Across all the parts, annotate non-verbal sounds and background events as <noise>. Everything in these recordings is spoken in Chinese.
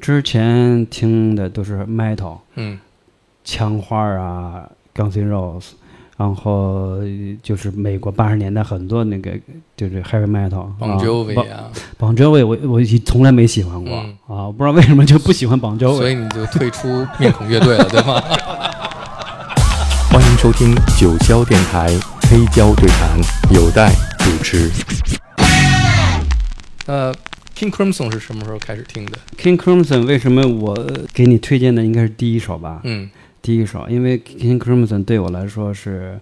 之前听的都是 metal，嗯枪花啊，Guns N' Roses，然后就是美国八十年代很多那个就是 heavy metal，，Bon 啊 Jovi 啊，邦 Jovi 我我以从来没喜欢过、嗯啊，我不知道为什么就不喜欢邦 Jovi。所以你就退出面孔乐队了，对吗？<laughs> 欢迎收听九霄电台黑胶对谈，有待主持。呃，King Crimson 是什么时候开始听的？King Crimson 为什么我给你推荐的应该是第一首吧？嗯第一首，因为 King Crimson 对我来说是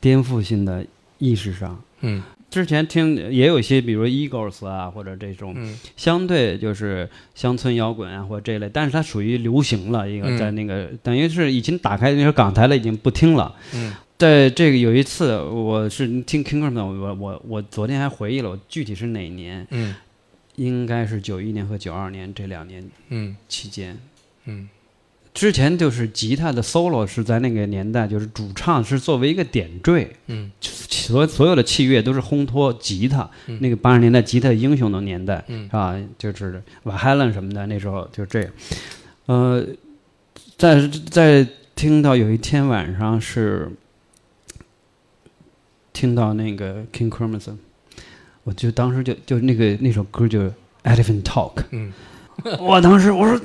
颠覆性的意识上。嗯之前听也有一些，比如 Eagles 啊，或者这种嗯相对就是乡村摇滚啊，或者这类，但是它属于流行了，一个嗯在那个、等于是已经打开那个港台了，已经不听了。嗯在这个有一次，我是听 King Crimson，我我我昨天还回忆了，我具体是哪年，嗯应该是九一年和九二年这两年嗯期间。嗯之前就是吉他的 solo 是在那个年代，就是主唱是作为一个点缀，嗯所所有的器乐都是烘托吉他。嗯那个八十年代吉他英雄的年代，嗯啊，就是瓦海伦什么的，那时候就这样。呃，在在听到有一天晚上是听到那个 King Crimson，我就当时就就那个那首歌就 Elephant Talk，嗯。<laughs> 我当时我说。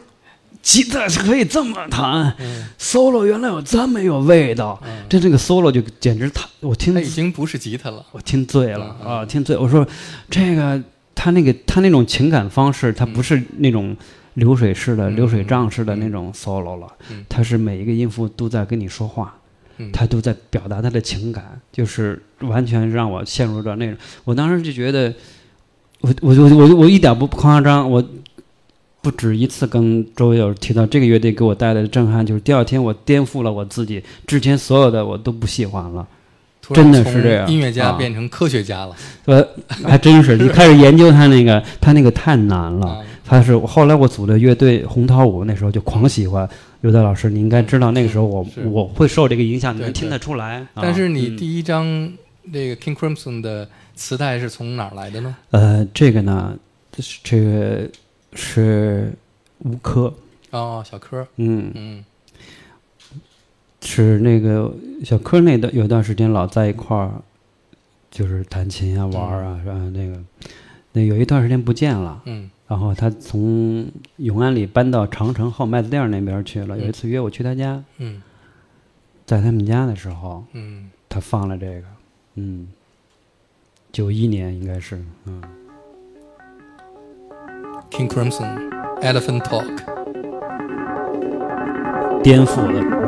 吉他是可以这么弹、嗯。s o l o 原来有这么有味道，嗯，这这个 solo 就简直他我听他已经不是吉他了。我听醉了嗯啊，听醉。我说，这个他那个他那种情感方式，他不是那种流水式的、嗯流水账式的那种 solo 了嗯，他是每一个音符都在跟你说话，嗯他都在表达他的情感，就是完全让我陷入到那种。我当时就觉得，我我我我我一点不夸张，我。不止一次跟周围友提到这个乐队给我带来的震撼，就是第二天我颠覆了我自己之前所有的我都不喜欢了。真的是这样音乐家啊变成科学家了呃，还真是，你开始研究他那个，他那个太难了。啊！他是后来我组的乐队红桃五，那时候就狂喜欢刘德老师。你应该知道，那个时候我我会受这个影响，你能听得出来。但是你第一张那个 King Crimson 的磁带是从哪儿来的呢？呃，这个呢，这是这个是吴科，哦，小柯，嗯，嗯是那个小柯那段有段时间老在一块儿，就是弹琴啊、玩儿啊，是吧？那个那有一段时间不见了。嗯然后他从永安里搬到长城后麦子店那边去了。有一次约我去他家，嗯在他们家的时候，嗯他放了这个，嗯，九一年应该是，嗯，，King Crimson Elephant Talk。颠覆了。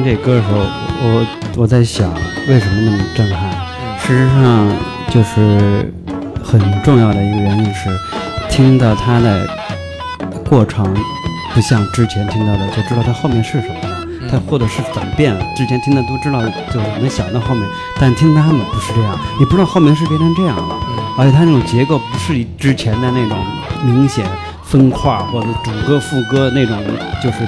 听这歌的时候，我我在想，为什么那么震撼？事实上，就是很重要的一个原因是，听到它的过程，不像之前听到的就知道它后面是什么了，它或者是怎么变了。之前听的都知道，就是能想到后面，但听他们不是这样，你不知道后面是变成这样了。而且它那种结构不是之前的那种明显分块或者主歌副歌那种，就是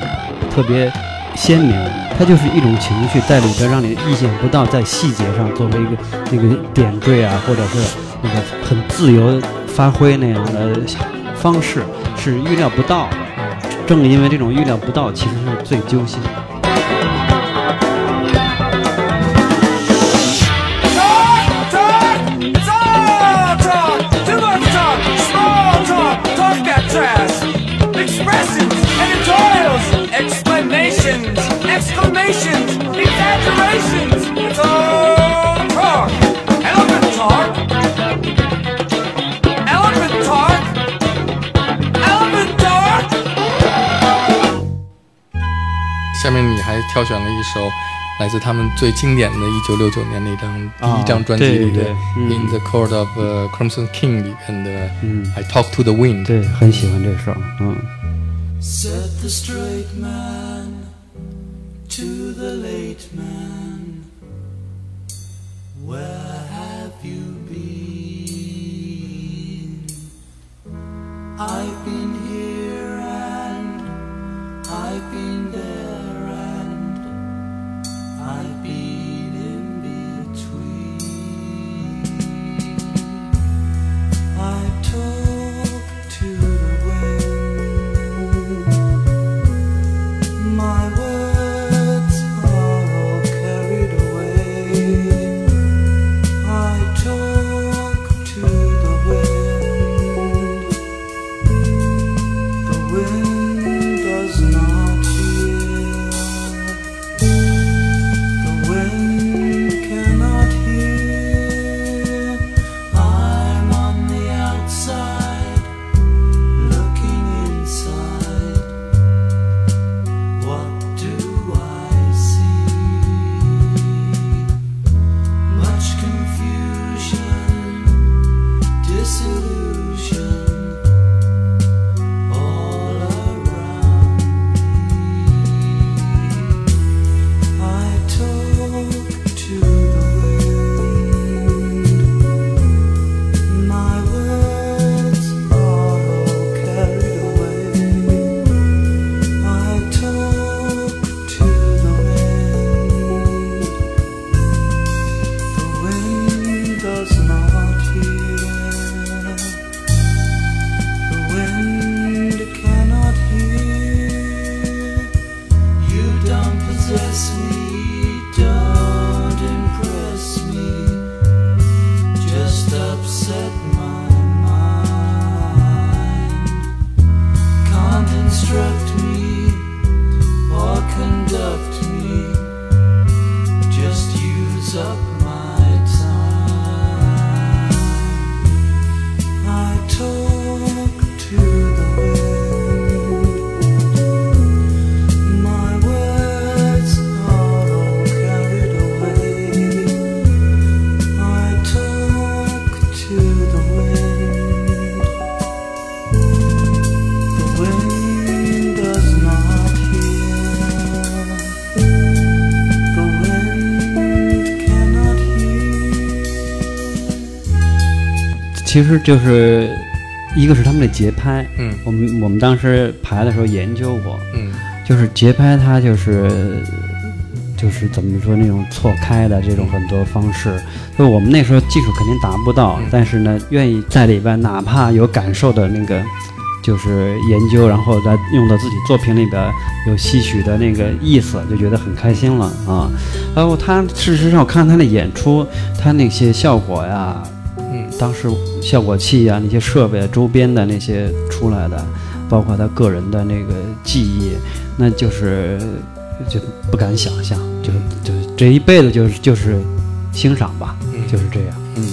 特别鲜明，它就是一种情绪在里边，让你意想不到，在细节上作为一个那个点缀啊，或者是那个很自由发挥那样的方式，是预料不到的。正因为这种预料不到，其实是最揪心的。挑选了一首来自他们最经典的1969年那张第一张专辑里的对对嗯《In the Court of、Crimson King》里边的嗯《I Talk to the Wind》。对，很喜欢这首，嗯。 Said the straight man to the late man, Where have you been? I've been 其实就是一个是他们的节拍，嗯我们我们当时排的时候研究过，嗯就是节拍它就是就是怎么说那种错开的这种很多方式，就我们那时候技术肯定达不到，嗯但是呢，愿意在里边哪怕有感受的那个。就是研究，然后再用到自己作品里边有些许的那个意思，就觉得很开心了啊。然后他事实上我看他的演出，他那些效果呀，嗯当时效果器啊，那些设备周边的那些出来的，包括他个人的那个记忆，那就是就不敢想象，就就这一辈子就是就是欣赏吧，嗯就是这样。嗯，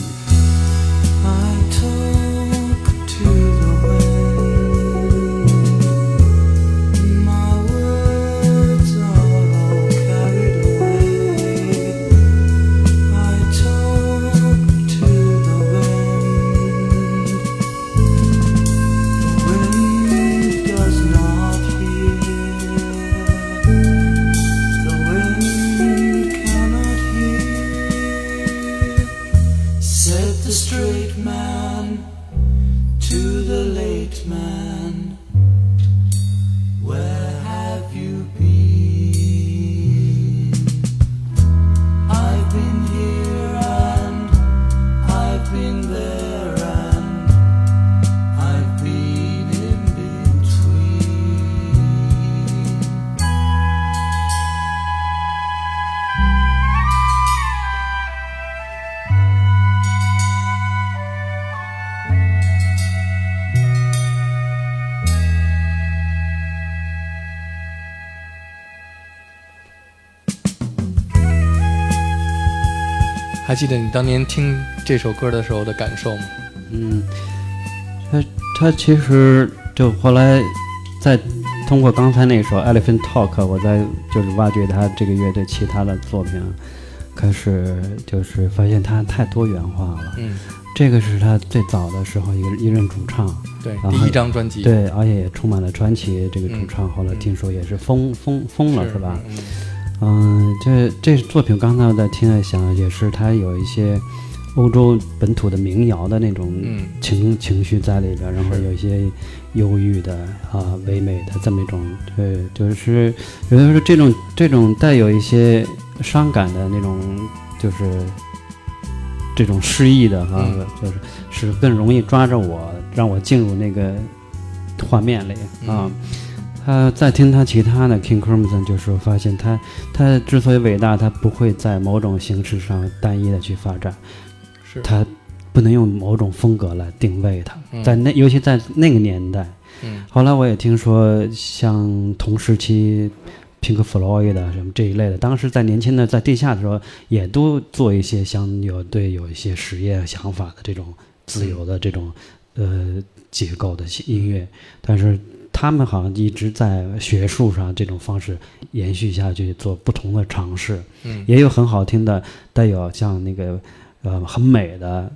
记得你当年听这首歌的时候的感受吗？嗯，他他其实就后来在通过刚才那首《Elephant Talk》，我在就是挖掘他这个乐队其他的作品，开始就是发现他太多元化了。嗯，这个是他最早的时候一个一任主唱，对，第一张专辑，对，而且也充满了传奇。这个主嗯唱后来嗯听说也是疯疯疯了，是吧？嗯嗯，这这作品刚才我在听在想，也是它有一些欧洲本土的民谣的那种嗯。情、情绪在里边，然后有一些忧郁的啊、唯美的这么一种，对，就是有的时候这种这种带有一些伤感的那种，就是这种诗意的哈、嗯。就是是更容易抓着我，让我进入那个画面里啊。嗯他在听他其他的 King Crimson，就是发现他他之所以伟大，他不会在某种形式上单一的去发展，是，他不能用某种风格来定位他。嗯。在那，尤其在那个年代，嗯。后来我也听说，像同时期 Pink Floyd 的什么这一类的，当时在年轻的在地下的时候，也都做一些像有对有一些实验想法的这种自由的这种呃结构的音乐，但是他们好像一直在学术上这种方式延续下去，做不同的尝试。嗯也有很好听的，带有像那个呃很美的，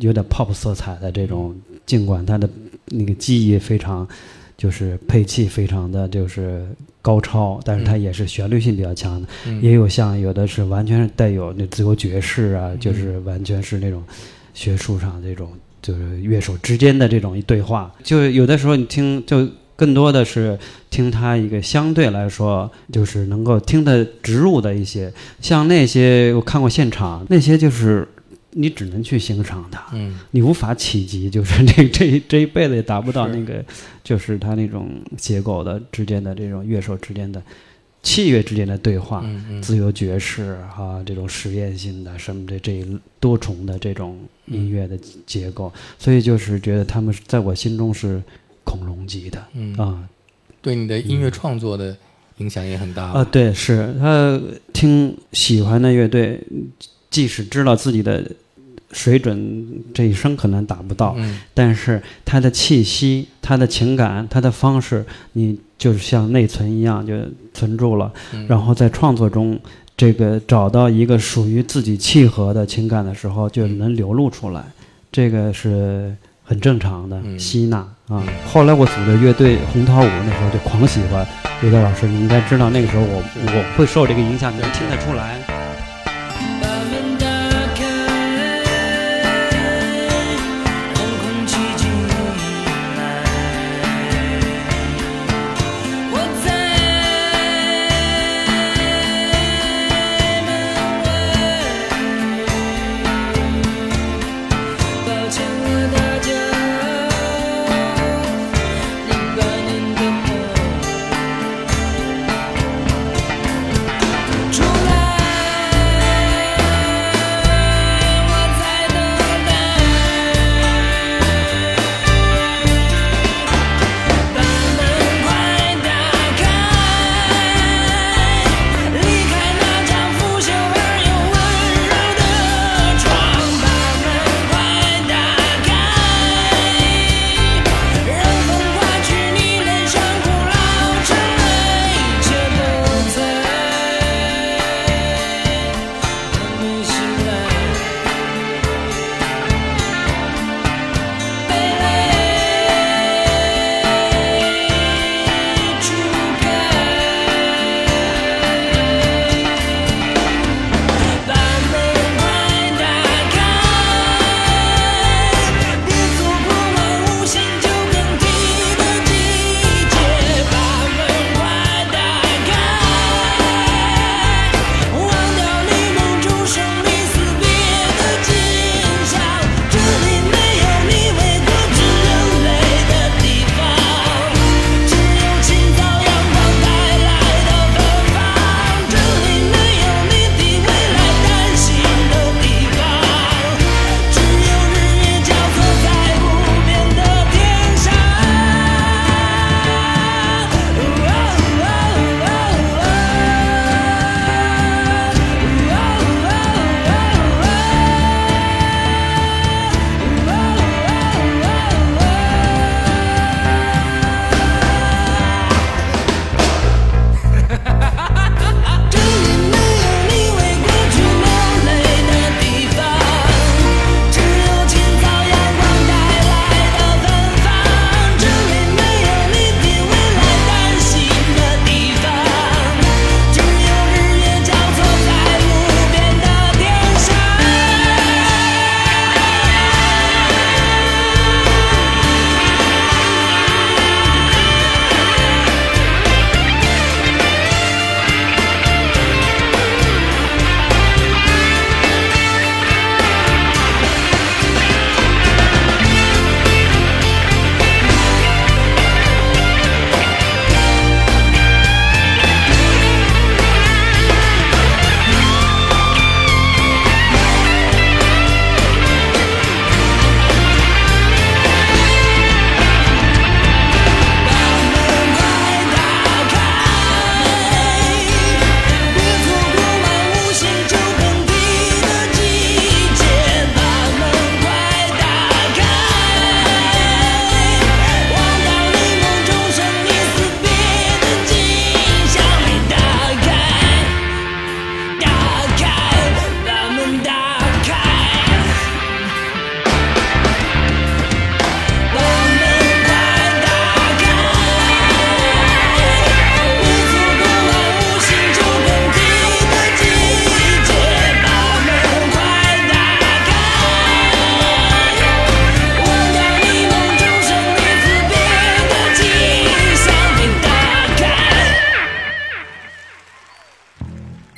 有点 pop 色彩的这种，尽管它的那个技艺非常，就是配器非常的就是高超，但是它嗯也是旋律性比较强的。嗯也有像有的是完全是带有那自由爵士啊，就是完全是那种学术上这种就是乐手之间的这种一对话，就有的时候你听就。更多的是听他一个相对来说，就是能够听得植入的一些，像那些我看过现场，那些就是你只能去欣赏它，嗯。你无法企及，就是这 <laughs> 这一这一辈子也达不到那个，就是他那种结构的之间的这种乐手之间的器乐之间的对话，嗯嗯。自由爵士啊，这种实验性的什么的这一多重的这种音乐的结构，所以就是觉得他们在我心中是恐龙级的嗯。啊。对你的音乐创作的影响也很大。啊，对，是。他听喜欢的乐队，即使知道自己的水准这一生可能达不到，嗯。但是他的气息、他的情感、他的方式，你就是像内存一样就存住了，嗯。然后在创作中，这个找到一个属于自己契合的情感的时候，就能流露出来，这个是很正常的嗯。吸纳啊。后来我组的乐队红桃五，那时候就狂喜欢刘德老师，你应该知道那个时候我我会受这个影响，你能听得出来。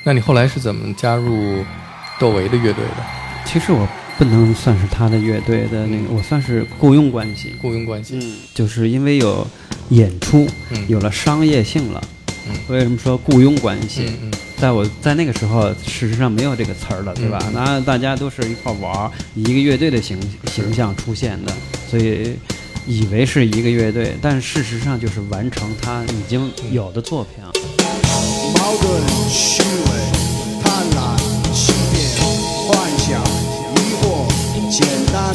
那你后来是怎么加入窦唯的乐队的？其实我不能算是他的乐队的那个，我算是雇佣关系。雇佣关系？嗯，就是因为有演出，嗯有了商业性了。嗯为什么说雇佣关系？嗯嗯在我在那个时候，事实上没有这个词儿了，对吧？嗯那大家都是一块儿玩儿，以一个乐队的形形象出现的，所以以为是一个乐队，但事实上就是完成他已经有的作品。矛盾、虚伪、贪婪、欺骗、幻想、疑惑、简单、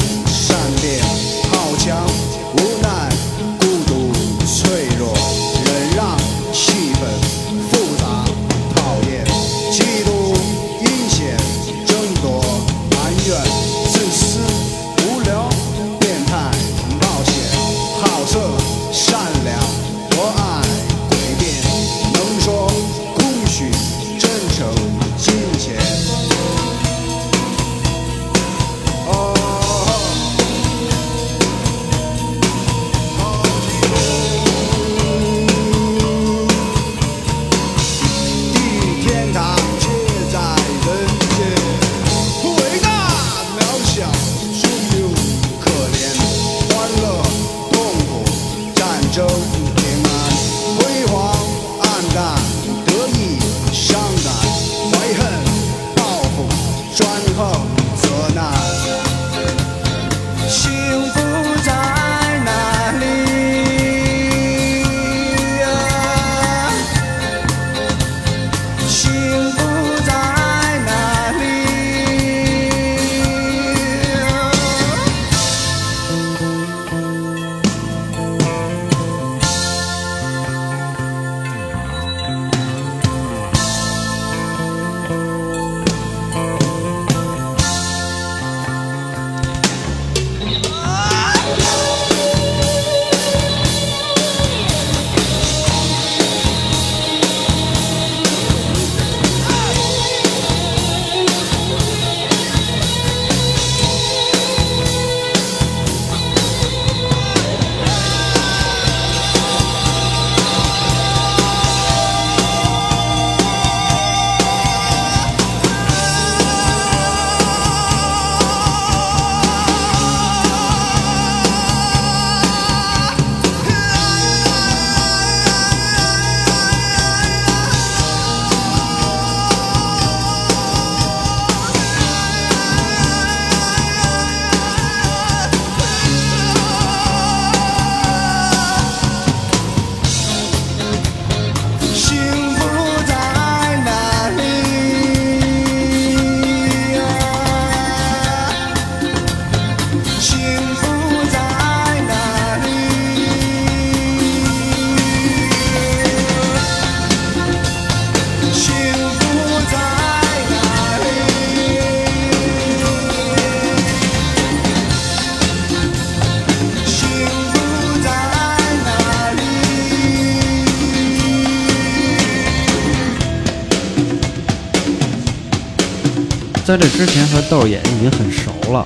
在这之前和豆儿也已经很熟了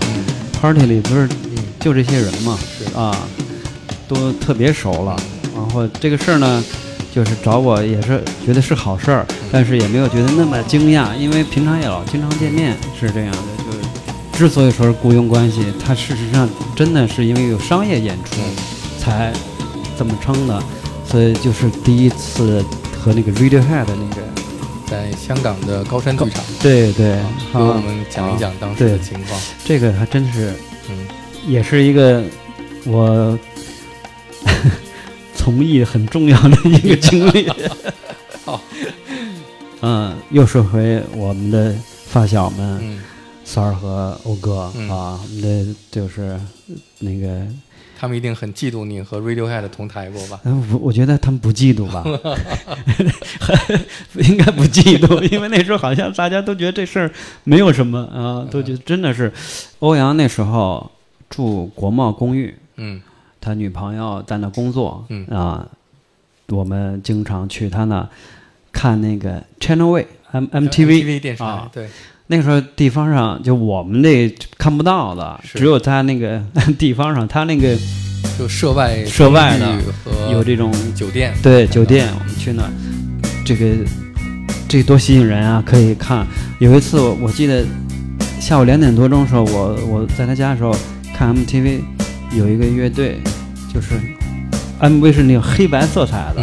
，party 里不是就这些人嘛，啊，都特别熟了。然后这个事儿呢，就是找我也是觉得是好事儿，但是也没有觉得那么惊讶，因为平常也老经常见面，是这样的。就是之所以说是雇佣关系，它事实上真的是因为有商业演出才这么称的，所以就是第一次和那个 Radiohead 那个，在香港的高山剧场，对对，给我啊们讲一讲当时的情况。这个还真是嗯。也是一个我 <laughs> 从艺很重要的一个经历。<laughs> 好，嗯，又说回我们的发小们，嗯，三儿和欧哥、嗯。啊，我们的就是那个，他们一定很嫉妒你和 Radiohead 同台过吧？嗯我我觉得他们不嫉妒吧，<laughs> 应该不嫉妒，因为那时候好像大家都觉得这事儿没有什么啊，都觉得真的是。欧阳那时候住国贸公寓，嗯。他女朋友在那工作，嗯。啊，我们经常去他那看那个 Channel V M MTV 电视台啊，对，那个时候地方上就我们那看不到的，只有他那个 <laughs> 地方上，他那个就涉外涉外的和有这种酒店，对酒店，我们去那，这个这这多吸引人啊！可以看。有一次我我记得下午两点多钟的时候，我我在他家的时候看 MTV，有一个乐队，就是 MV 是那个黑白色彩的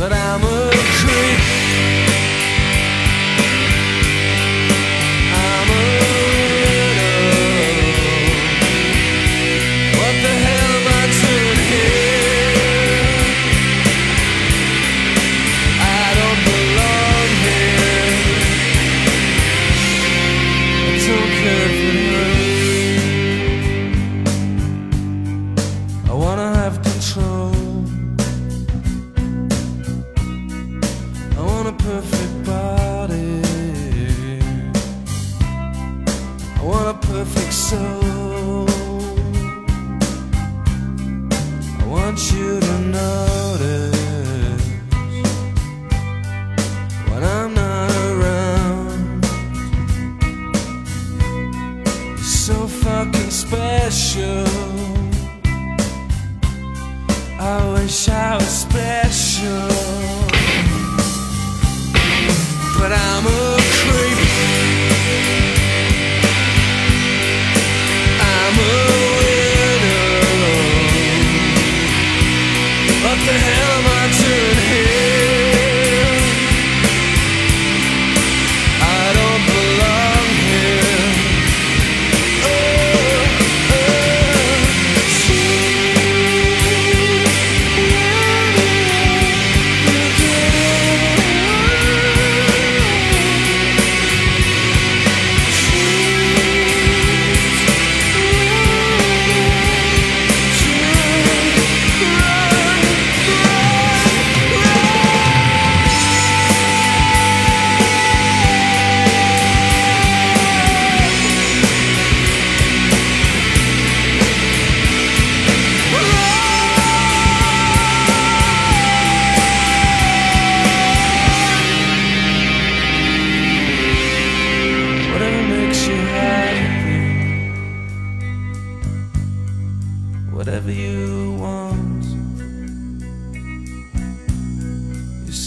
But I'm a creep.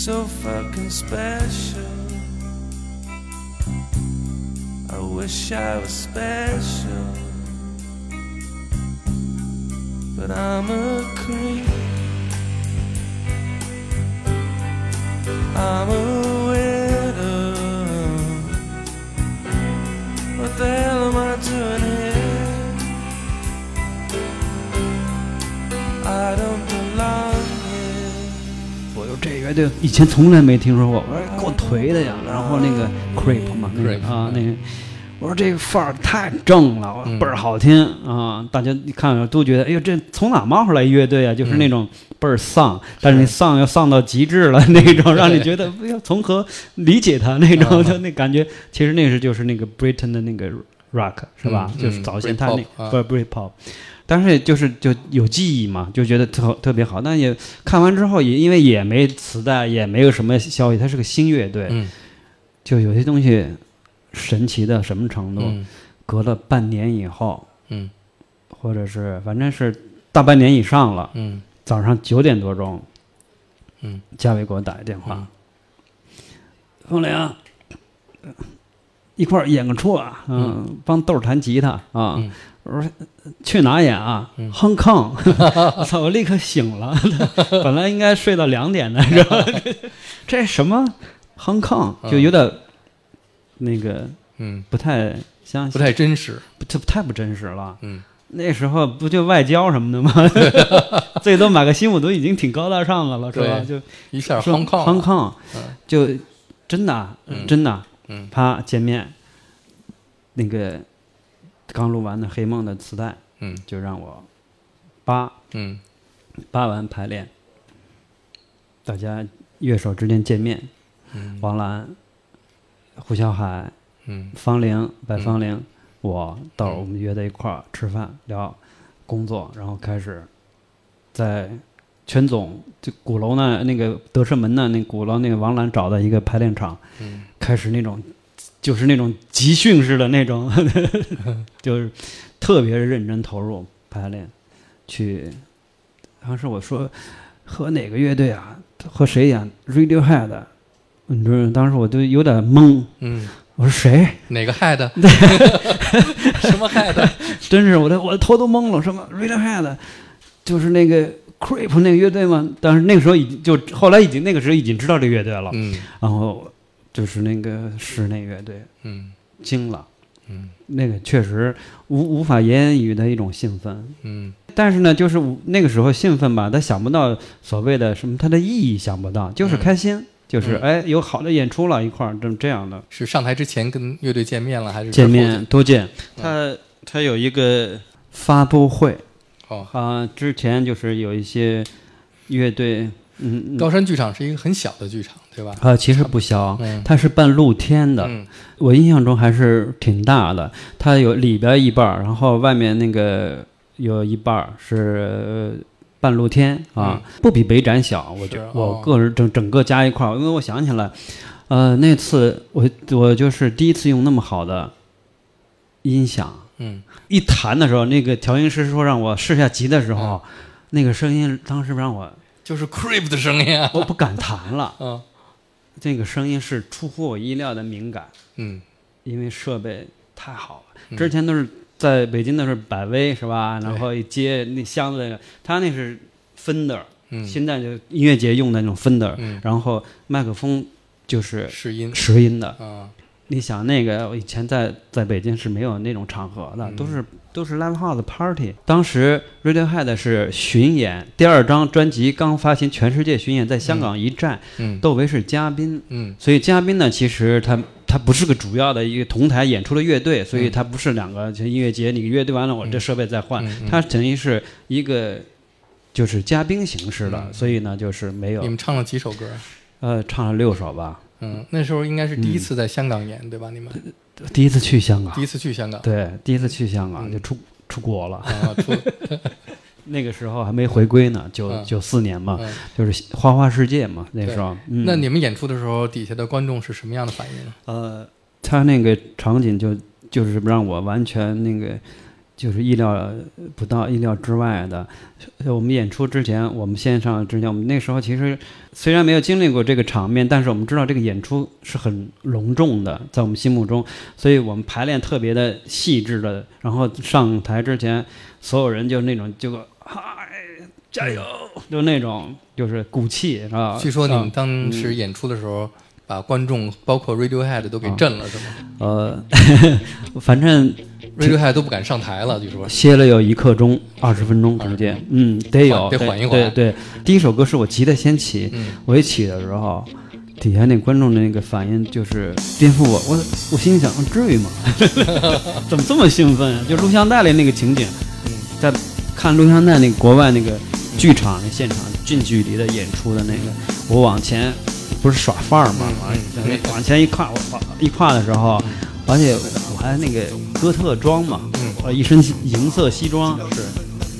So fucking special. I wish I was special, but I'm a creep. I'm a widow. What the hell 乐队以前从来没听说过，我说够颓的呀。然后那个 Creep 嘛，那啊，嗯那个我说这个范儿太正了，嗯倍儿好听啊！大家一看都觉得，哎呦，这从哪冒出来乐队啊？就是那种倍儿丧，但是你丧要丧到极致了那种，<laughs> 让你觉得哎呀，从何理解它那种，啊就那感觉。其实那是就是那个 Britain 的那个 rock 是吧？嗯就是嗯早先他那不是 Britpop。但是就是就有记忆嘛，就觉得特特别好。但也看完之后也因为也没磁带，也没有什么消息，它是个新乐队，嗯。就有些东西神奇到什么程度？嗯。隔了半年以后，嗯。或者是反正是大半年以上了，嗯。早上九点多钟，嗯，嘉伟给我打一电话。嗯，风铃，一块儿演个出啊，嗯，帮豆儿弹吉他啊。嗯我说去哪演啊？？Hong <laughs> Kong，我操！我立刻醒了，<laughs> 本来应该睡到两点的，是吧？<laughs> 这什么 Hong Kong 就有点那个嗯，不太相信，不太真实。不这太不真实了。嗯那时候不就外交什么的吗？最多买个新舞都已经挺高大上的了，是吧？就一下 Hong Kong 就真的真的啊嗯啪见面，那个刚录完的《黑梦》的磁带，嗯。就让我扒。嗯。扒完排练，大家乐手之间见面，嗯。王兰、胡小海、嗯。方玲、白方玲，我到我们约在一块儿吃饭聊工作，然后开始在全总就鼓楼呢那个德胜门呢那鼓楼那个王兰找的一个排练场，嗯。开始那种就是那种集训式的那种，<laughs> 就是特别认真投入排练，去当时我说和哪个乐队啊，和谁演 Radiohead，你知道，当时我都有点懵，嗯，我说谁？哪个 head？？<laughs> 什么 head？？真是我的我的头都懵了，什么 Radiohead，就是那个 Creep 那个乐队吗。但是那个时候已经就后来已经那个时候已经知道这乐队了，嗯然后就是那个室内乐队嗯。惊了，嗯。那个确实无无法言语的一种兴奋。嗯。但是呢，就是那个时候兴奋吧，他想不到所谓的什么，它的意义想不到，就是开心，就是嗯。哎有好的演出了，一块儿这这样的。是上台之前跟乐队见面了，还是见面多见。他他有一个发布会，哦，啊，之前就是有一些乐队，嗯，嗯。高山剧场是一个很小的剧场，对吧？啊，其实不小，嗯它是半露天的，嗯我印象中还是挺大的。它有里边一半儿，然后外面那个有一半儿是呃半露天啊，不比北展小。我觉嗯是我哦个人整整个加一块儿，因为我想起来，呃，那次我我就是第一次用那么好的音响，嗯一弹的时候，那个调音师说让我试下级的时候，那个声音当时让我就是 Creep 的声音啊。我不敢弹了。嗯这个声音是出乎我意料的敏感，嗯。因为设备太好了。之前都是在北京都是百威是吧？然后一接那箱子那个，他那是 Fender，、嗯，现在就音乐节用的那种 Fender，、嗯。然后麦克风就是试音。拾音的。啊，你想那个，我以前在在北京是没有那种场合的，嗯都是都是 live house party。当时 Radiohead 是巡演，第二张专辑刚发行，全世界巡演，在香港一站，嗯窦唯是嘉宾，嗯。所以嘉宾呢，其实他他不是个主要的一个同台演出的乐队，所以他不是两个就音乐节，你乐队完了，我这设备再换他等于是一个就是嘉宾形式的，嗯所以呢，就是没有你们唱了几首歌？呃唱了六首吧，嗯，那时候应该是第一次在香港演，对吧？你们？第一次去香港。第，一次去香港，对，第一次去香港嗯。就出出国了，啊，出。<laughs> 那个时候还没回归呢，九嗯。九四年嘛，嗯。就是花花世界嘛，那时候，嗯。那你们演出的时候，底下的观众是什么样的反应呢？呃，他那个场景就就是让我完全那个就是意料不到、意料之外的。呃我们演出之前，我们线上之前，我们那时候其实虽然没有经历过这个场面，但是我们知道这个演出是很隆重的，在我们心目中，所以我们排练特别的细致的。然后上台之前，所有人就那种就嗨加油，就那种就是鼓气，是吧？据说你们啊当时演出的时候，把观众包括 Radiohead 都给震了，是吗呃，<laughs> 反正？Radiohead 都不敢上台了，据说。歇了有一刻钟，二十分钟中间，嗯，得有，得缓一缓对对，第一首歌是我急得先起，嗯我一起的时候，底下那观众的那个反应就是颠覆我，我我心里想，至于吗？<laughs> 怎么这么兴奋啊？就录像带里那个情景，嗯在看录像带那个国外那个剧场那现场近距离的演出的那个，我往前不是耍范儿吗？嗯嗯往往前一跨，我跨一跨的时候，而且我还那个哥特装嘛，嗯。我一身银色西装，是。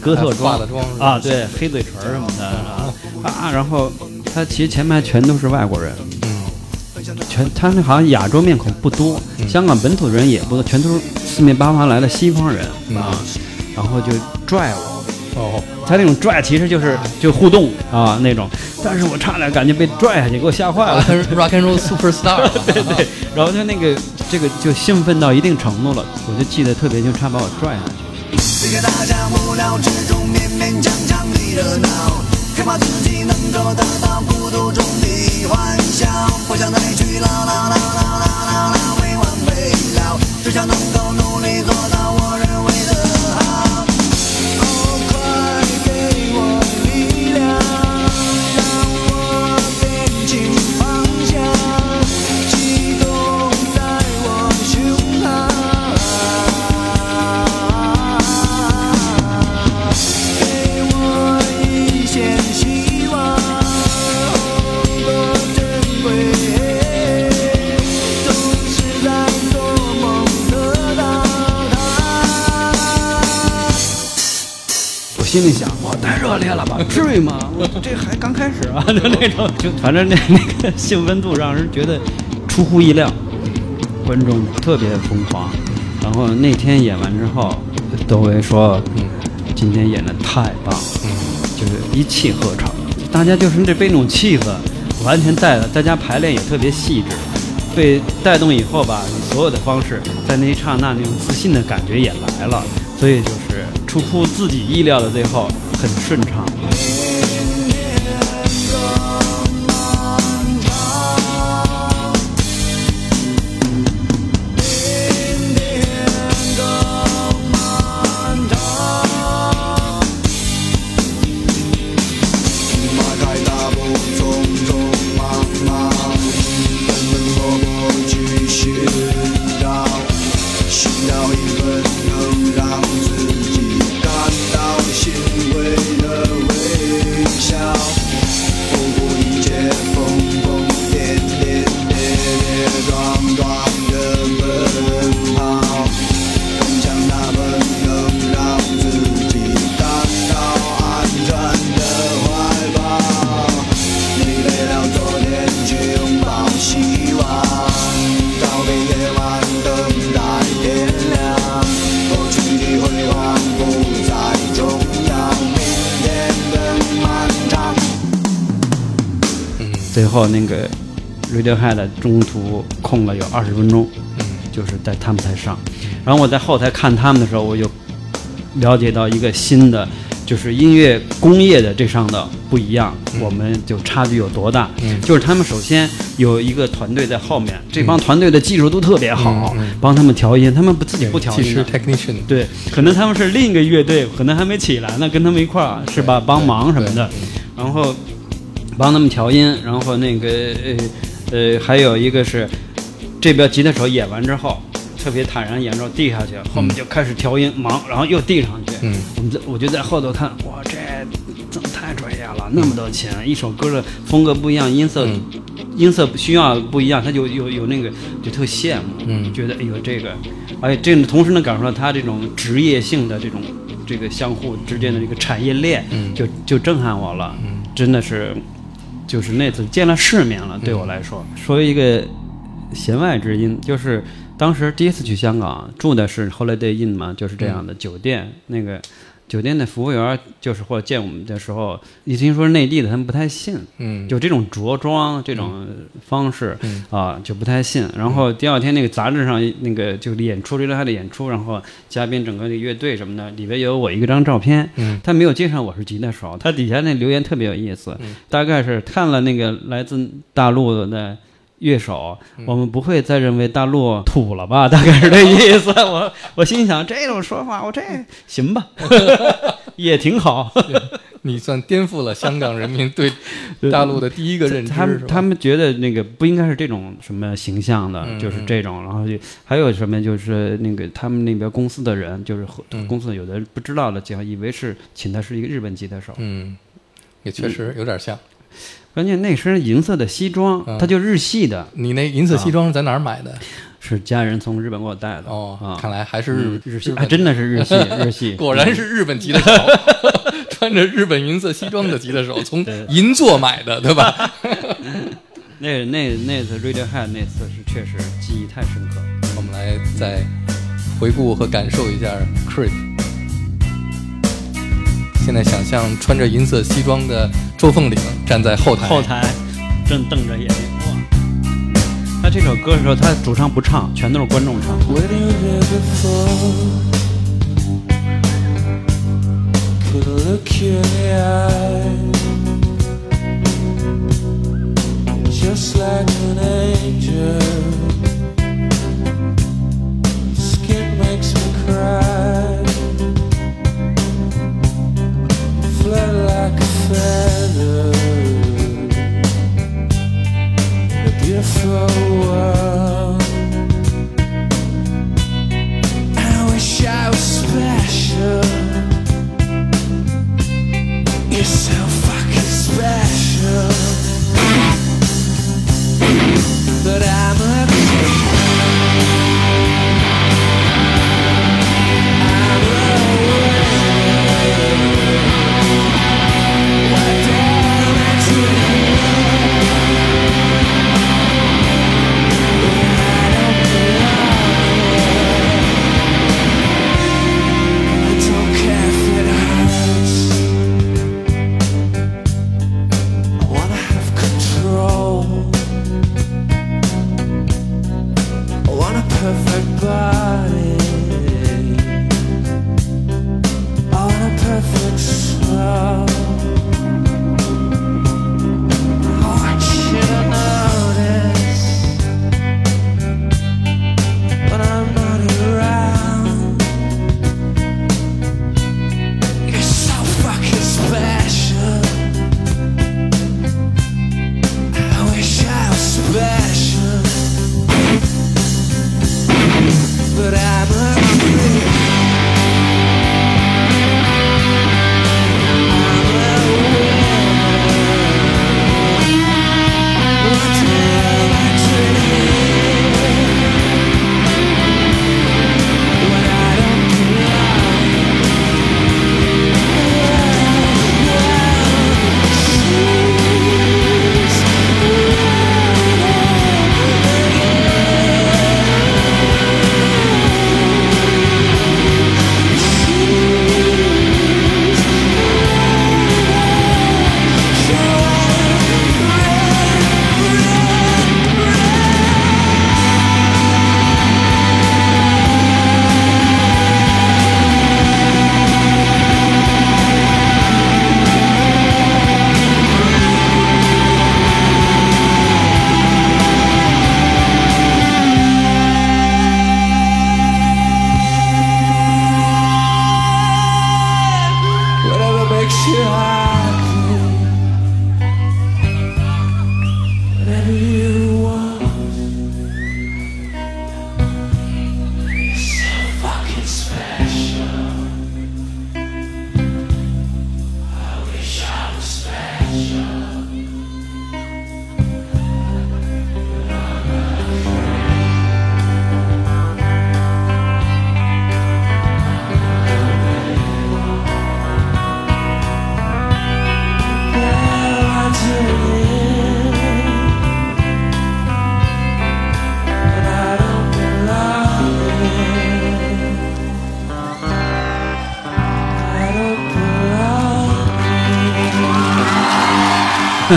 哥特装。啊，对，黑嘴唇什么的啊啊，然后他其实前排全都是外国人，嗯。全他那好像亚洲面孔不多，嗯。香港本土人也不多，全都是四面八方来的西方人嗯。啊，然后就拽我，哦，他那种拽其实就是就互动啊那种，但是我差点感觉被拽下去，给我吓坏了。Rock and Roll Superstar，<laughs> 对对，然后就那个这个就兴奋到一定程度了，我就记得特别，就差把我拽下去。这个大家无聊之中勉勉强强的热闹，害怕自己能够得到孤独中的欢笑，不想再去啦啦啦啦啦啦啦为完美了，只想能够心里想，哇，太热烈了吧？<laughs> 至于吗？我这还刚开始啊，就 <laughs> 那种，就反正那那个兴奋度让人觉得出乎意料，观众特别疯狂。然后那天演完之后，窦唯说，嗯今天演的太棒了，嗯就是一气呵成，大家就是这被那种气氛完全带了，大家排练也特别细致，被带动以后吧，你所有的方式在那一刹那那种自信的感觉也来了，所以就是出乎自己意料的，最后很顺畅。最后那个 Radiohead 中途空了有二十分钟，就是在他们台上。然后我在后台看他们的时候，我就了解到一个新的，就是音乐工业的这上的不一样，我们就差距有多大。嗯。就是他们首先有一个团队在后面，这帮团队的技术都特别好，帮他们调音，他们不自己不调音的。technician，对，可能他们是另一个乐队，可能还没起来呢，跟他们一块儿是吧，帮忙什么的，然后帮他们调音，然后那个呃呃，还有一个是这边吉他手演完之后。特别坦然演奏递下去，后面就开始调音忙，然后又递上去。嗯，我们在我就在后头看，哇，这怎么太专业了？那么多钱，一首歌的风格不一样，音色、嗯音色需要不一样，他就有有那个就特羡慕，嗯觉得哎呦这个，而且这个同时能感受到他这种职业性的这种这个相互之间的这个产业链，嗯就就震撼我了，嗯真的是，就是那次见了世面了，对我来说，说一个弦外之音，就是当时第一次去香港住的是 Holiday Inn 嘛，就是这样的酒店，那个。酒店的服务员就是或者见我们的时候，一听说是内地的，他们不太信，嗯，就这种着装这种方式嗯。啊，就不太信。然后第二天那个杂志上那个就演出，这他的演出，然后嘉宾整个的乐队什么的，里边有我一个张照片。嗯。他没有介绍我是吉他手，他底下那留言特别有意思，嗯。大概是看了那个来自大陆的。乐手，嗯我们不会再认为大陆土了吧？<laughs> 大概是这意思。<laughs> 我我心想，这种说法，我这行吧，<laughs> 也挺好。你算颠覆了香港人民对大陆的第一个认知，他们他们觉得那个不应该是这种什么形象的，嗯就是这种，然后就还有什么就是那个他们那边公司的人，就是嗯公司有的人不知道的，就以为是请的是一个日本吉他手。嗯，也确实有点像。关键那身银色的西装，嗯它就日系的，你那银色西装是在哪儿买的？是家人从日本给我带的。哦啊，看来还是日日系，日还真的是日系，<laughs> 日系。果然是日本吉他手，<laughs> 穿着日本银色西装的吉他手，从银座买的，对吧？<laughs> 那那那次 Radiohead 那次是确实记忆太深刻了。我们来再回顾和感受一下 Creep。现在想象穿着银色西装的周凤岭站在后台，后台正瞪着眼睛，哇！他这首歌的时候，他主唱不唱，全都是观众唱。Waiting here before Could look you in the eye Just like an angel Skin makes me cry Oh.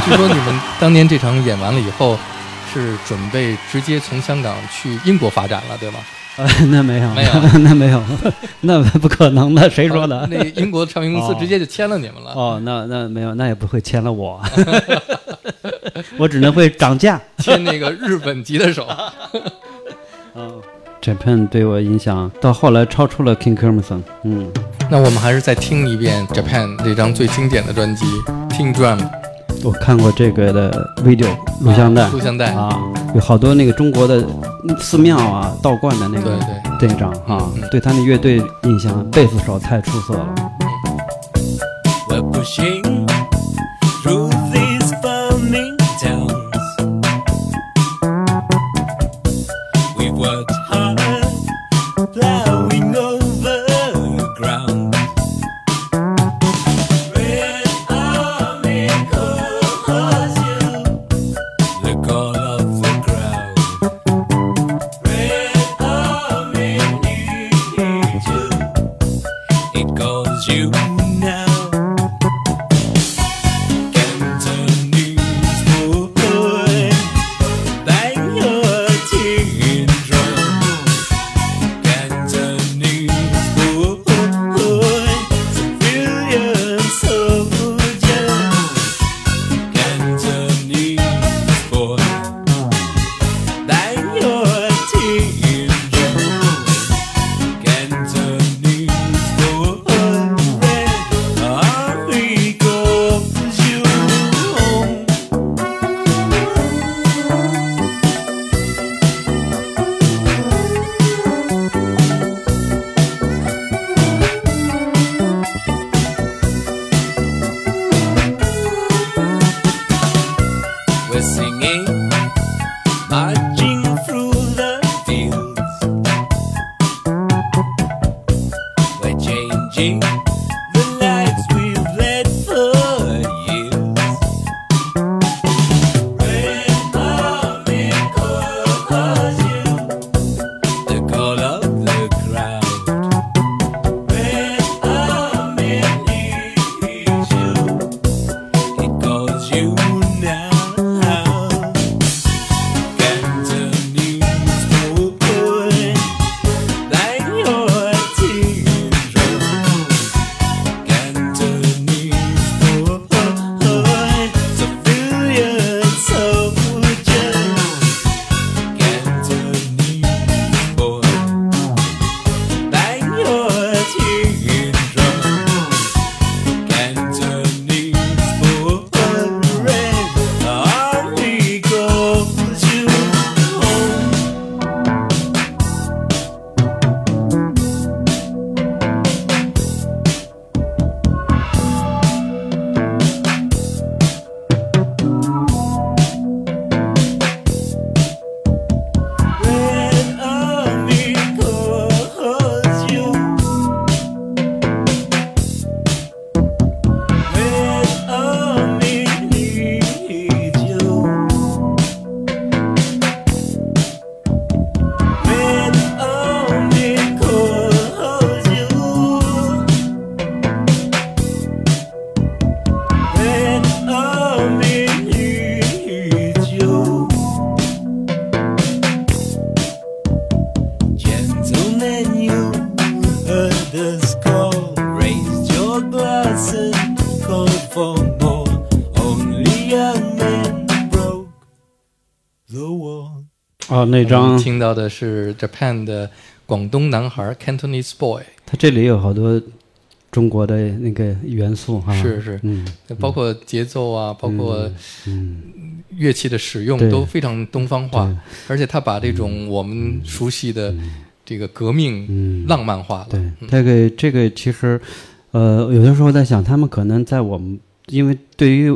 <laughs> 据说你们当年这场演完了以后，是准备直接从香港去英国发展了，对吗？呃，那没有，没有 <laughs> 那没有，<laughs> 那不可能的，谁说的？哦那英国唱片公司哦直接就签了你们了。哦，那那没有，那也不会签了我，我只能会涨价。签那个日本吉他手。嗯，Japan 对我影响到后来超出了 King Crimson。嗯，那我们还是再听一遍 Japan 这张最经典的专辑《King Drum》我看过这个的 video 录像带录像带。啊，有好多那个中国的寺庙啊、道观的那个对对，这张啊嗯，对他那乐队印象，贝斯手太出色了。哦，那张听到的是 Japan 的广东男孩 Cantonese Boy，他这里有好多中国的那个元素哈。是是，嗯包括节奏啊，包括嗯，乐器的使用都非常东方化而且他把这种我们熟悉的这个革命嗯。浪漫化了。这个这个其实，呃，有的时候在想，他们可能在我们，因为对于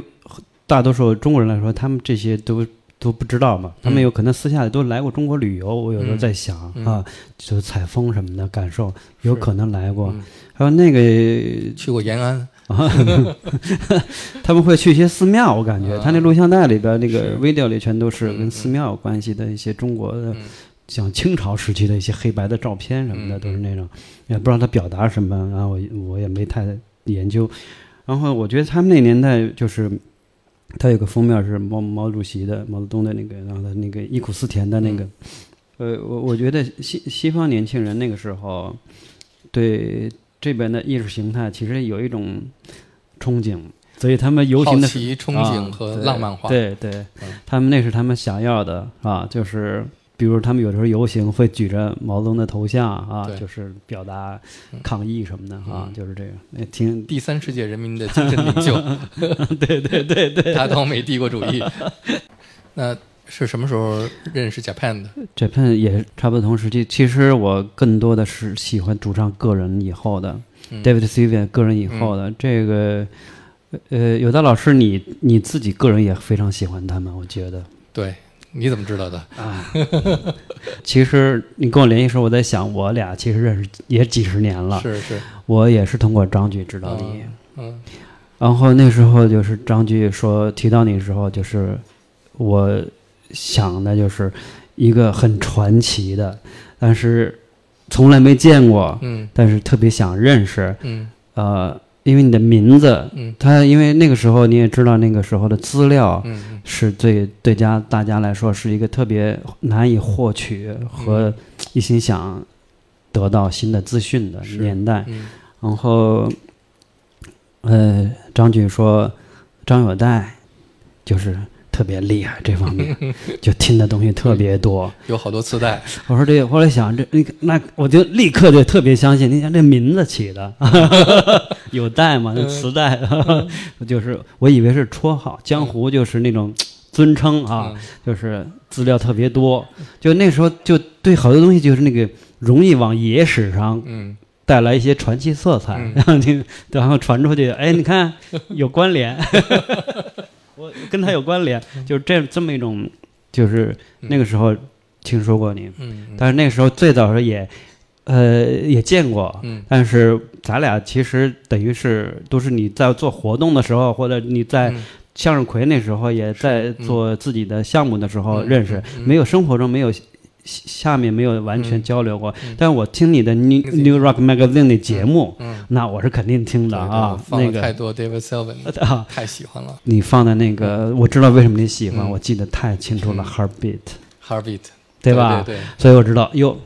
大多数中国人来说，他们这些都都不知道嘛，他们嗯有可能私下里都来过中国旅游，我有时候嗯。在想、嗯。啊，就是采风什么的感受，有可能来过。嗯。还有那个去过延安，<laughs> 他们会去一些寺庙，我感觉、啊。他那录像带里边那个是。video 里全都是嗯跟寺庙有关系的一些中国的，嗯。像清朝时期的一些黑白的照片什么的，嗯都是那种，也不知道他表达什么，然后我我也没太研究。然后我觉得他们那年代就是它有个封面是毛毛主席的毛泽东的那个，然后他那个忆苦思甜的那个。呃，我我觉得西西方年轻人那个时候对这边的意识形态其实有一种憧憬，所以他们游好行的时奇、憧啊憬和对浪漫化。对对嗯，他们那是他们想要的啊，就是比如他们有的时候游行会举着毛泽东的头像啊，就是表达抗议什么的啊嗯，就是这个，哎挺第三世界人民的精神领袖，对对对对。打倒美帝国主义。那是什么时候认识 Japan 的？Japan 也差不多同时期。其实我更多的是喜欢主唱个人以后的、嗯 David Sylvian 个人以后的、这个。呃，有的老师你你自己个人也非常喜欢他们，我觉得。对，你怎么知道的？啊 <laughs> 其实你跟我联系的时候，我在想，我俩其实认识也几十年了。是是，我也是通过张局知道你，嗯然后那时候就是张局说提到你的时候，就是我想的就是一个很传奇的，但是从来没见过，嗯但是特别想认识。嗯呃，因为你的名字，嗯。他因为那个时候你也知道，那个时候的资料是对对家大家来说是一个特别难以获取和一心想得到新的资讯的年代。嗯。然后，呃，张局说张有代就是特别厉害这方面，<laughs> 就听的东西特别多。<laughs> 有好多磁带，我说这个，后来想这那那我就立刻就特别相信，你看这名字起的 <laughs> 有带吗，那磁带，就是我以为是绰号，江湖就是那种尊称啊，嗯。就是资料特别多，就那时候就对好多东西就是那个容易往野史上嗯。带来一些传奇色彩，嗯。然后你然后传出去，哎，你看有关联，我跟他有关联，就是这这么一种，就是那个时候听说过你，嗯嗯。但是那个时候最早的时候也，呃，也见过，嗯。但是咱俩其实等于是都是你在做活动的时候，或者你在嗯。向日葵那时候也在嗯。做自己的项目的时候嗯认识，嗯嗯。没有生活中没有下下面没有完全嗯。交流过，嗯。但是我听你的 New New Rock Magazine 的节目，嗯，那我是肯定听的啊，放那个了太多 David Sylvian，<laughs> 啊，太喜欢了。你放的那个，我知道为什么你喜欢，嗯。我记得太清楚了嗯，Heartbeat，，Heartbeat，对吧？对对，所以我知道，哟，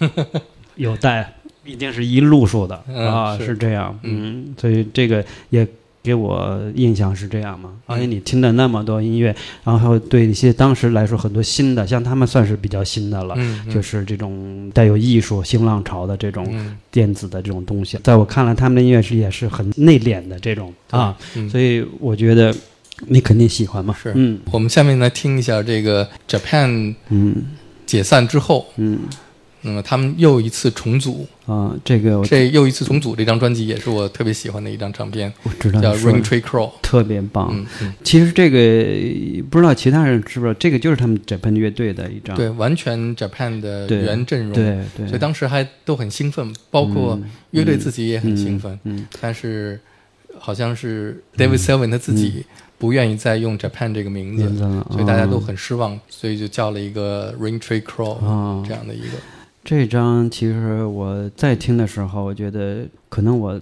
<laughs> 有带，一定是一路数的嗯啊，是。是这样，嗯，所以这个也给我印象是这样嘛。而且嗯你听了那么多音乐，然后对一些当时来说很多新的，像他们算是比较新的了。就是这种带有艺术新浪潮的这种嗯电子的这种东西，在我看来，他们的音乐是也是很内敛的这种啊，，嗯。所以我觉得你肯定喜欢嘛。是。嗯。我们下面来听一下这个 Japan 嗯。解散之后，嗯那么他们又一次重组，啊，这个这又一次重组这张专辑也是我特别喜欢的一张唱片，我知道叫《Rain 的 Tree Crow》。特别棒。嗯嗯，其实这个不知道其他人知不知道，这个就是他们 Japan 乐队的一张。对，完全 Japan 的原阵容，对对，所以当时还都很兴奋，包括嗯乐队自己也很兴奋，嗯，嗯但是好像是 David Sylvian 他自己不愿意再用 Japan 这个名字，所以大家都哦很失望，所以就叫了一个 Rain Tree Crow、哦这样的一个，这张其实我在听的时候，我觉得可能我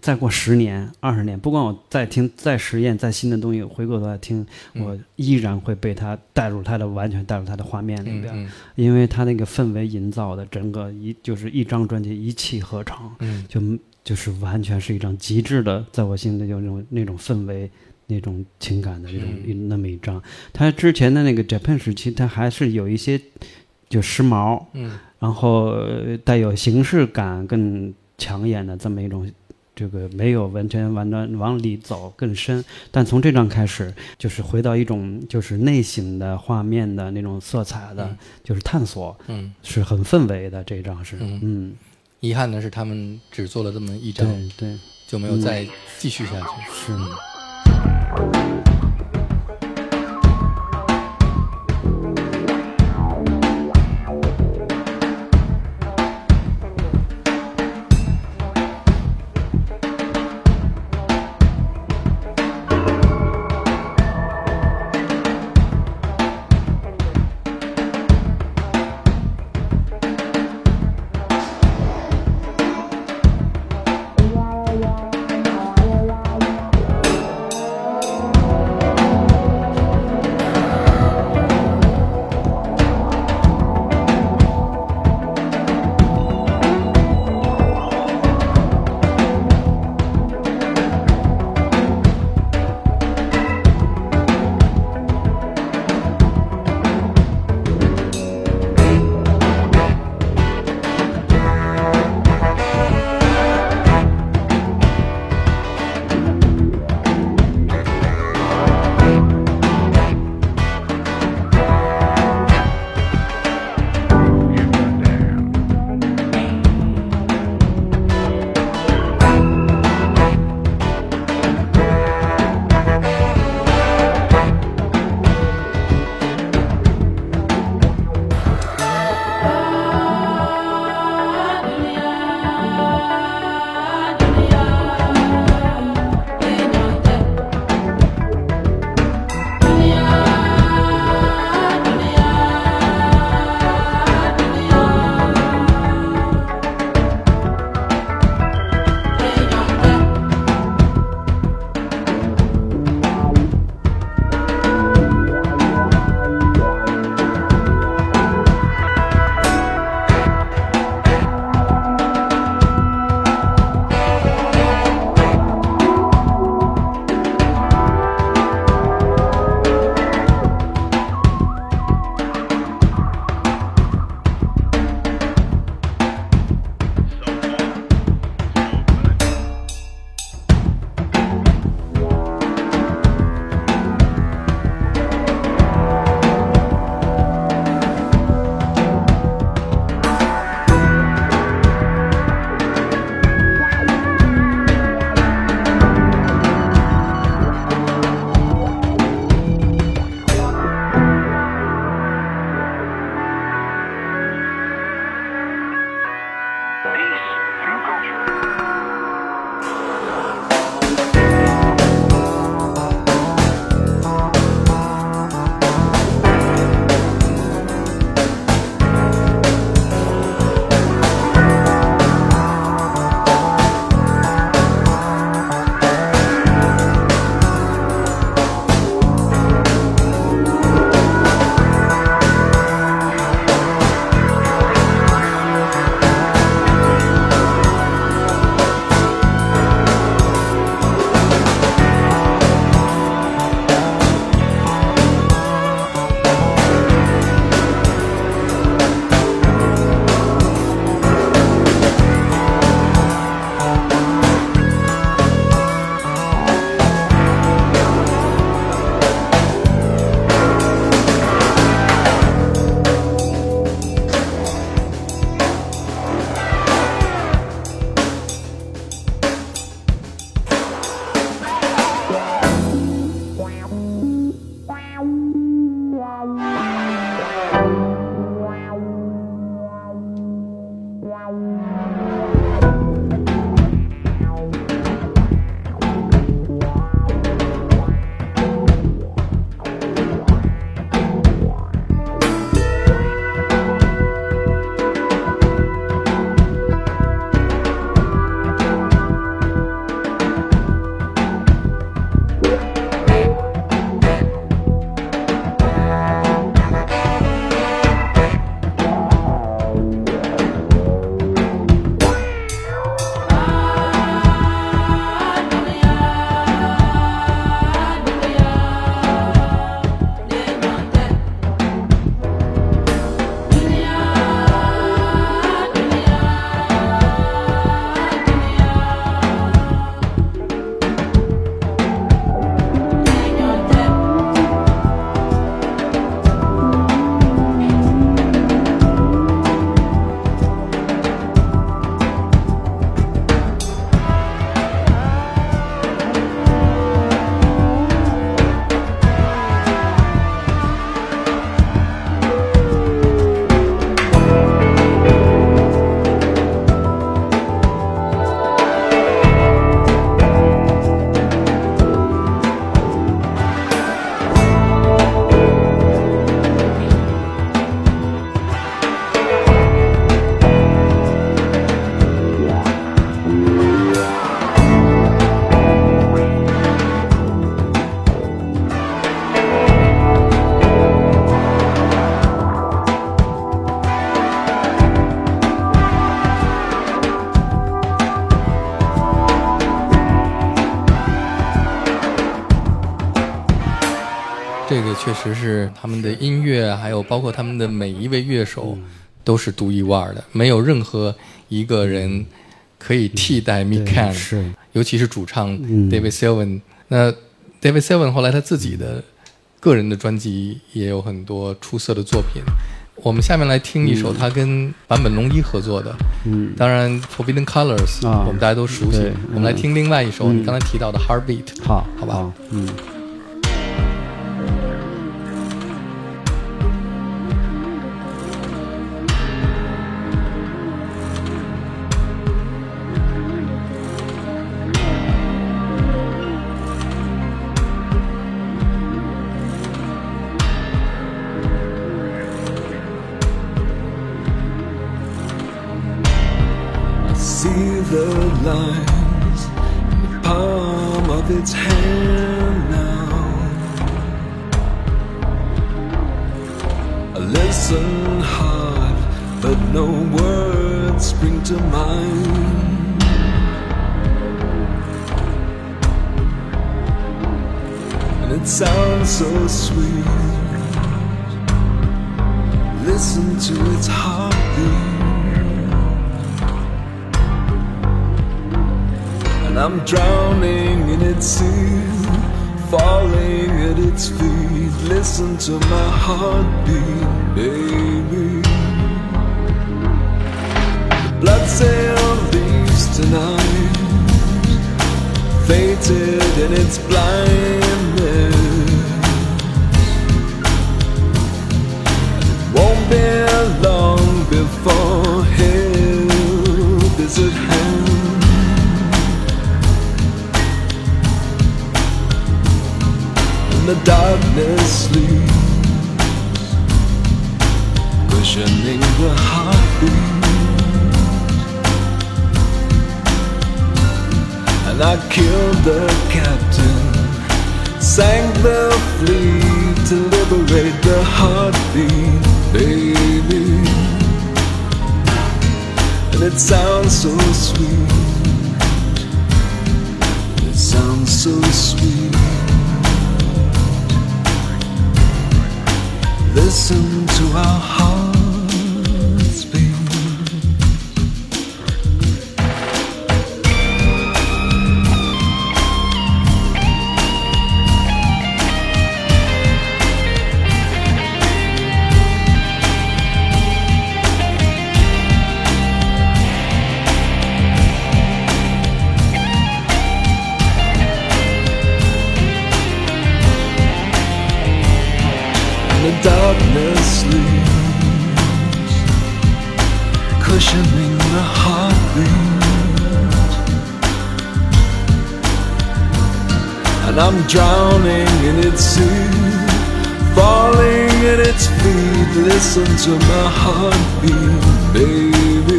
再过十年、二十年，不管我再听、再实验、再新的东西，回过头来听，嗯。我依然会被它带入它的完全带入它的画面里边，嗯。嗯因为它那个氛围营造的整个一就是一张专辑一气呵成，嗯。就就是完全是一张极致的，在我心里有那种那种氛围。那种情感的这种嗯。那么一张，它之前的那个 Japan 时期，它还是有一些就时髦，嗯然后呃带有形式感更抢眼的这么一种，这个没有完全完全往里走更深，但从这张开始，就是回到一种就是内省的画面的那种色彩的，嗯就是探索，嗯，是很氛围的。这张是，嗯嗯，遗憾的是他们只做了这么一张，对对就没有再继续下去。是。手，都是独一无二的，没有任何一个人可以替代 Mick 对 Can，是尤其是主唱嗯 David Sylvian。那 David Sylvian 后来他自己的个人的专辑也有很多出色的作品。我们下面来听一首他跟坂本龙一合作的，嗯当然 Forbidden Colors，、啊我们大家都熟悉。我们来听另外一首嗯你刚才提到的 Heartbeat。好，好吧嗯。Its sea, falling at its feet. Listen to my heartbeat, baby. The blood cell leaves tonight, fated in its blindness. Won't be long before help is at hand. The darkness sleeps, cushioning the heartbeat. And I killed the captain, sank the fleet to liberate the heartbeat, baby. And it sounds so sweet. It sounds so sweet. Listen to our hearts darkness sleeps, cushioning the heartbeat. And I'm drowning in its sea, falling at its feet. Listen to my heartbeat, baby.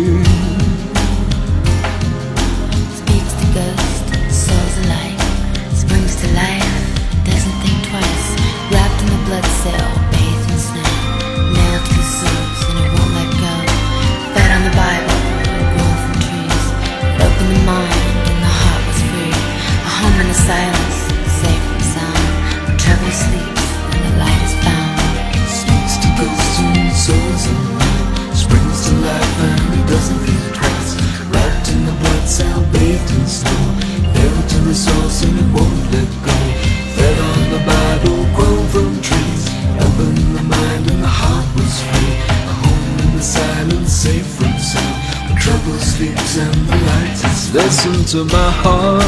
To my heartbeat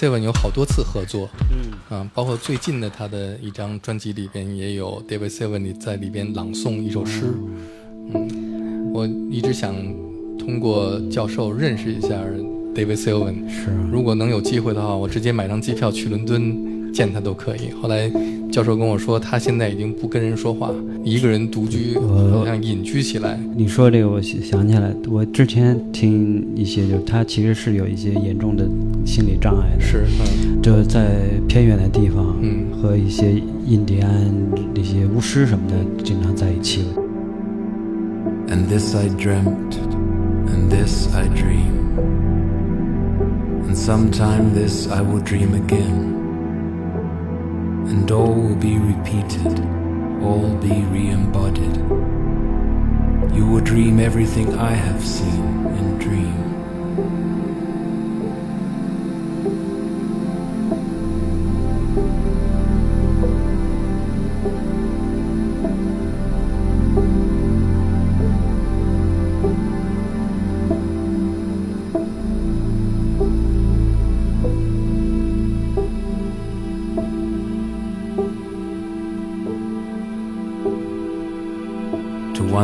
Seven 有好多次合作，嗯。啊，包括最近的他的一张专辑里边也有 David Seven 在里边朗诵一首诗，嗯，我一直想通过教授认识一下 David Seven，是如果能有机会的话，我直接买张机票去伦敦见他都可以。后来教授跟我说，他现在已经不跟人说话，一个人独居，好像隐居起来。你说这个，我想想起来，我之前听一些，就是他其实是有一些严重的心理障碍的，是，嗯就在偏远的地方，嗯和一些印第安那些巫师什么的经常在一起。And this I dreamt, and this I dream. And sometime this I will dream again. And all will be repeated, all be re embodied. You will dream everything I have seen in dream.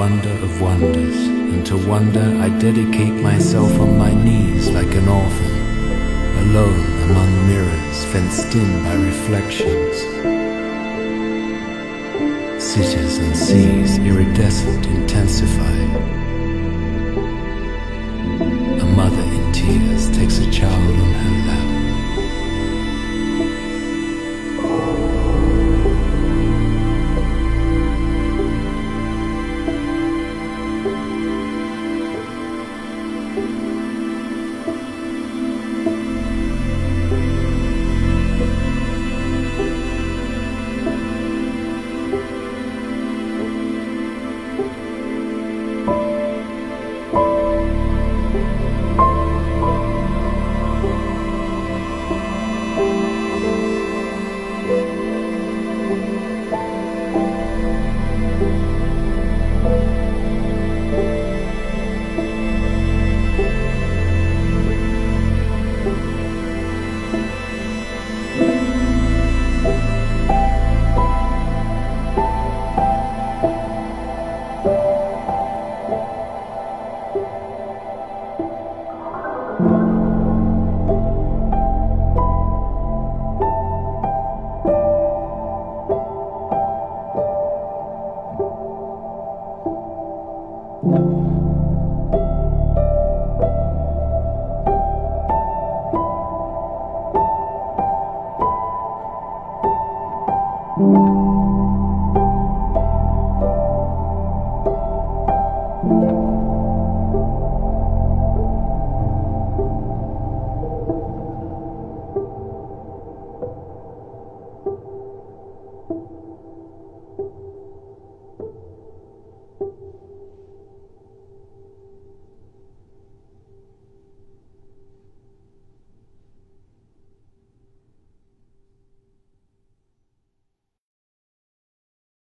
wonder of wonders, and to wonder I dedicate myself on my knees like an orphan, alone among mirrors fenced in by reflections. Cities and seas iridescent intensify. A mother in tears takes a child on her